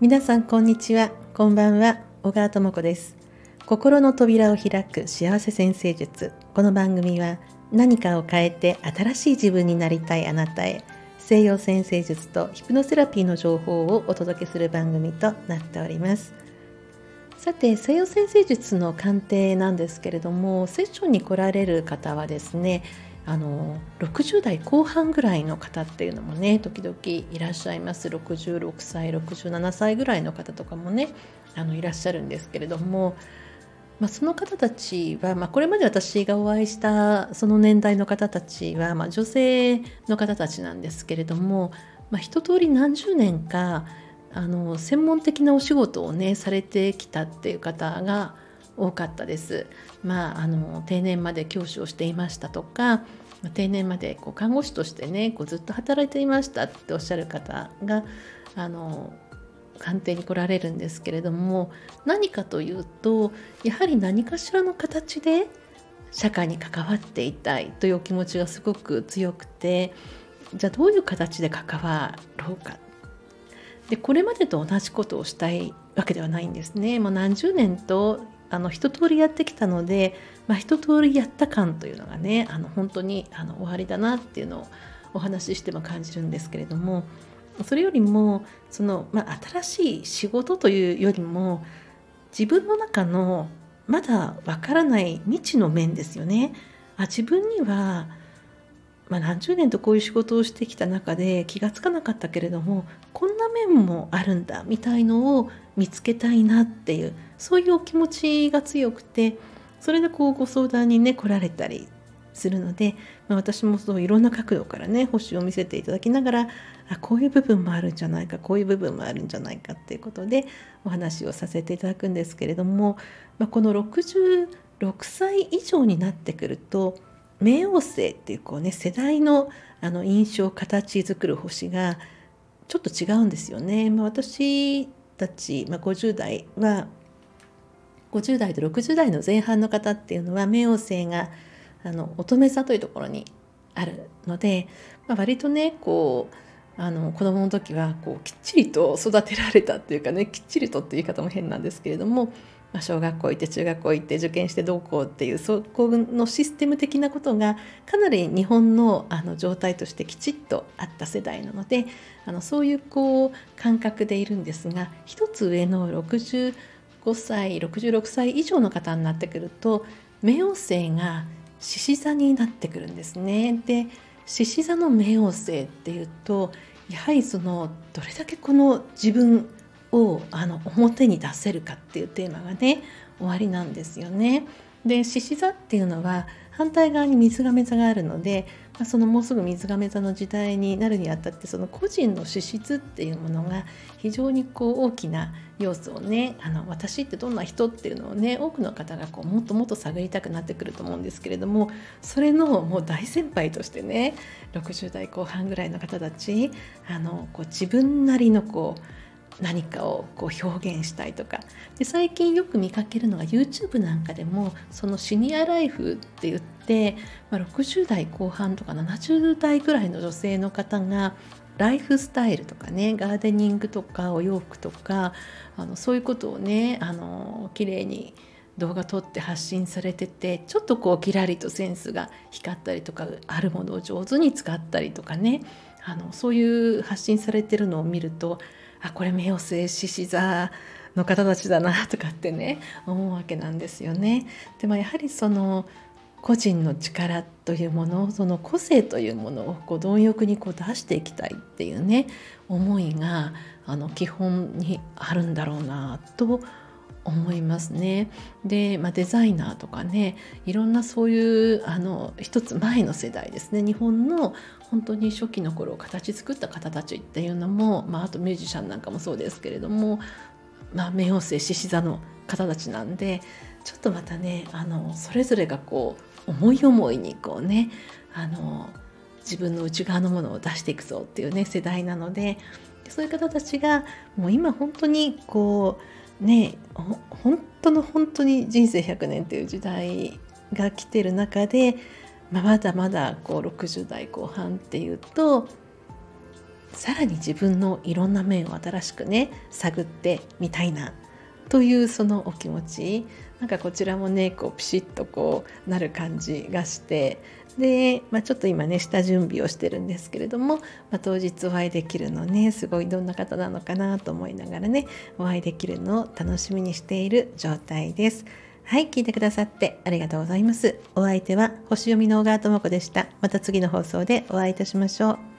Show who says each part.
Speaker 1: 皆さんこんにちは。こんばんは。小川智子です。心の扉を開く幸せ先生術。この番組は何かを変えて新しい自分になりたいあなたへ西洋先生術とヒプノセラピーの情報をお届けする番組となっております。さて西洋先生術の鑑定なんですけれどもセッションに来られる方はですねあの60代後半ぐらいの方っていうのもね時々いらっしゃいます。66歳67歳ぐらいの方とかもねあのいらっしゃるんですけれども、まあ、その方たちは、まあ、これまで私がお会いしたその年代の方たちは、まあ、女性の方たちなんですけれども、まあ、一通り何十年かあの専門的なお仕事をねされてきたっていう方が多かったです。まあ、あの定年まで教師をしていましたとか定年までこう看護師としてねこうずっと働いていましたっておっしゃる方があの鑑定に来られるんですけれども何かというとやはり何かしらの形で社会に関わっていたいという気持ちがすごく強くてじゃあどういう形で関わろうかでこれまでと同じことをしたいわけではないんですね。もう何十年とあの一通りやってきたので、まあ、一通りやった感というのがねあの本当にあの終わりだなっていうのをお話ししても感じるんですけれどもそれよりもその、まあ、新しい仕事というよりも自分の中のまだわからない未知の面ですよね。あ自分には、まあ、何十年とこういう仕事をしてきた中で気がつかなかったけれどもこんな面もあるんだみたいのを見つけたいなっていうそういうお気持ちが強くてそれでこうご相談にね来られたりするので、まあ、私もそういろんな角度からね星を見せていただきながらあこういう部分もあるんじゃないかこういう部分もあるんじゃないかっていうことでお話をさせていただくんですけれども、まあ、この66歳以上になってくると冥王星っていうこうね世代のあの印象形作る星がちょっと違うんですよね。まあ、私たち、まあ、50代は50代と60代の前半の方っていうのは冥王星があの乙女座というところにあるので、まあ、割とねこうあの子供の時はこうきっちりと育てられたっていうかねきっちりとっていう言い方も変なんですけれども、まあ、小学校行って中学校行って受験してどうこうっていうそこのシステム的なことがかなり日本のあの状態としてきちっとあった世代なのであのそういうこう感覚でいるんですが一つ上の65歳66歳以上の方になってくると冥王星が獅子座になってくるんですね。で獅子座の冥王星っていうとやはりそのどれだけこの自分をあの表に出せるかっていうテーマがね終わりなんですよね。で獅子座っていうのは反対側に水亀座があるので、まあ、そのもうすぐ水亀座の時代になるにあたってその個人の資質っていうものが非常にこう大きな要素をねあの私ってどんな人っていうのをね多くの方がこうもっともっと探りたくなってくると思うんですけれどもそれのもう大先輩としてね60代後半ぐらいの方たちあのこう自分なりのこう何かをこう表現したいとか。で最近よく見かけるのが YouTube なんかでもそのシニアライフって言って、まあ、60代後半とか70代ぐらいの女性の方がライフスタイルとかねガーデニングとかお洋服とかあのそういうことをねあの綺麗に動画撮って発信されててちょっとこうキラリとセンスが光ったりとかあるものを上手に使ったりとかねあのそういう発信されてるのを見るとあこれ冥王星獅子座の方たちだなとかってね思うわけなんですよね。でもやはりその個人の力というものその個性というものをこう貪欲にこう出していきたいっていうね思いがあの基本にあるんだろうなと思います思いますね。で、まあ、デザイナーとかねいろんなそういうあの一つ前の世代ですね日本の本当に初期の頃を形作った方たちっていうのも、まあ、あとミュージシャンなんかもそうですけれども、まあ、冥王星獅子座の方たちなんでちょっとまたねあのそれぞれがこう思い思いにこうねあの自分の内側のものを出していくぞっていうね世代なのでそういう方たちがもう今本当にこうね本当の本当に人生100年という時代が来てる中でまあ、まだまだこう60代後半っていうとさらに自分のいろんな面を新しくね探ってみたいなというそのお気持ちなんかこちらもねこうピシッとこうなる感じがしてで、まあ、ちょっと今ね下準備をしてるんですけれども、まあ、当日お会いできるのねすごいどんな方なのかなと思いながらねお会いできるのを楽しみにしている状態です。はい、聞いてくださってありがとうございます。お相手は星読みの小川智子でした。また次の放送でお会いいたしましょう。